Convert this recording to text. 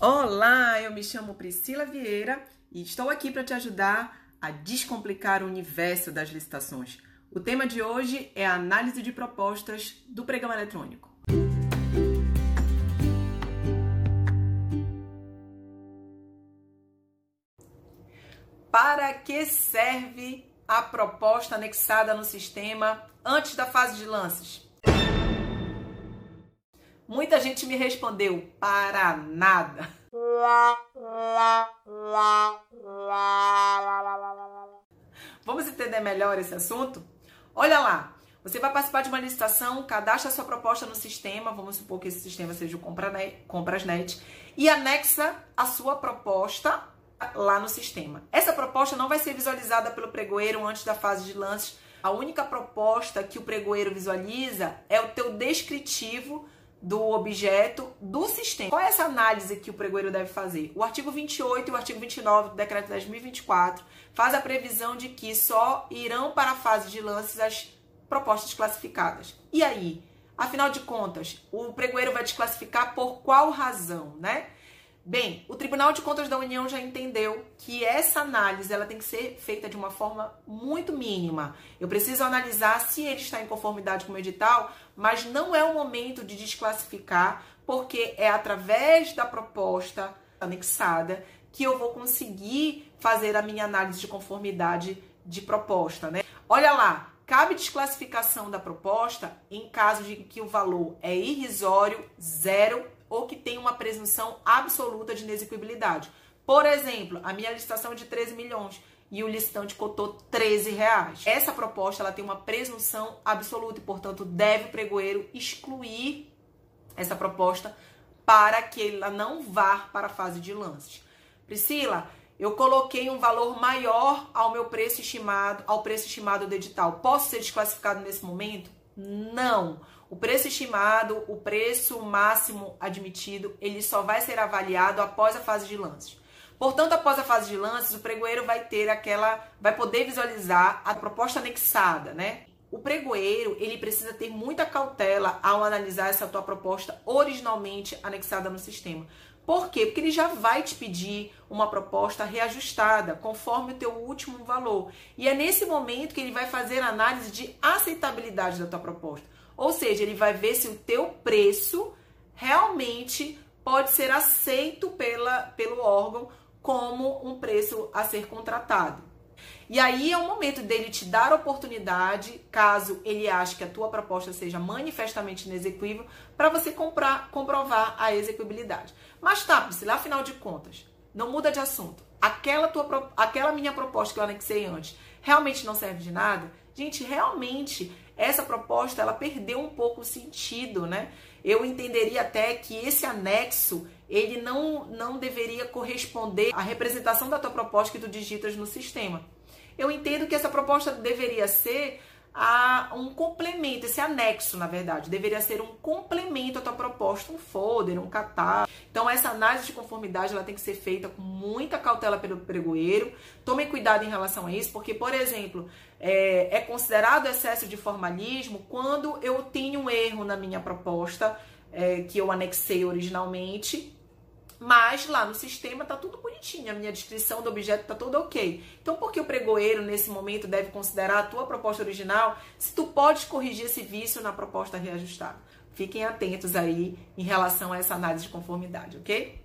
Olá, eu me chamo Priscila Vieira e estou aqui para te ajudar a descomplicar o universo das licitações. O tema de hoje é a análise de propostas do pregão eletrônico. Para que serve a proposta anexada no sistema antes da fase de lances? Muita gente me respondeu: para nada. Vamos entender melhor esse assunto? Olha lá, você vai participar de uma licitação, cadastra sua proposta no sistema, vamos supor que esse sistema seja o Comprasnet, e anexa a sua proposta lá no sistema. Essa proposta não vai ser visualizada pelo pregoeiro antes da fase de lances. A única proposta que o pregoeiro visualiza é o teu descritivo do objeto do sistema. Qual é essa análise que o pregoeiro deve fazer? O artigo 28 e o artigo 29 do decreto 10.024 faz a previsão de que só irão para a fase de lances as propostas classificadas. E aí? Afinal de contas, o pregoeiro vai desclassificar por qual razão, né? Bem, o Tribunal de Contas da União já entendeu que essa análise ela tem que ser feita de uma forma muito mínima. Eu preciso analisar se ele está em conformidade com o edital, mas não é o momento de desclassificar, porque é através da proposta anexada que eu vou conseguir fazer a minha análise de conformidade de proposta, né? Olha lá, cabe desclassificação da proposta em caso de que o valor é irrisório, zero ou que tem uma presunção absoluta de inexequibilidade. Por exemplo, a minha licitação é de 13 milhões e o licitante cotou 13 reais. Essa proposta ela tem uma presunção absoluta e, portanto, deve o pregoeiro excluir essa proposta para que ela não vá para a fase de lances. Priscila, eu coloquei um valor maior ao meu preço estimado, ao preço estimado do edital. Posso ser desclassificado nesse momento? Não. O preço estimado, o preço máximo admitido, ele só vai ser avaliado após a fase de lances. Portanto, após a fase de lances, o pregoeiro vai ter aquela, vai poder visualizar a proposta anexada, né? O pregoeiro, ele precisa ter muita cautela ao analisar essa tua proposta originalmente anexada no sistema. Por quê? Porque ele já vai te pedir uma proposta reajustada, conforme o teu último valor. E é nesse momento que ele vai fazer a análise de aceitabilidade da tua proposta. Ou seja, ele vai ver se o teu preço realmente pode ser aceito pela, pelo órgão como um preço a ser contratado. E aí é o momento dele te dar oportunidade, caso ele ache que a tua proposta seja manifestamente inexequível, para você comprar, comprovar a execuibilidade. Mas tá, Priscila, afinal de contas, não muda de assunto. Aquela, tua, aquela minha proposta que eu anexei antes realmente não serve de nada? Gente, realmente essa proposta ela perdeu um pouco o sentido, né? Eu entenderia até que esse anexo ele não, não deveria corresponder à representação da tua proposta que tu digitas no sistema. Eu entendo que essa proposta deveria ser a um complemento, esse anexo, na verdade, deveria ser um complemento à tua proposta, um folder, um catálogo. Então, essa análise de conformidade ela tem que ser feita com muita cautela pelo pregoeiro. Tome cuidado em relação a isso, porque, por exemplo, é, é considerado excesso de formalismo quando eu tenho um erro na minha proposta é, que eu anexei originalmente mas lá no sistema tá tudo bonitinho, a minha descrição do objeto tá tudo ok. Então, por que o pregoeiro nesse momento deve considerar a tua proposta original se tu podes corrigir esse vício na proposta reajustada? Fiquem atentos aí em relação a essa análise de conformidade, ok?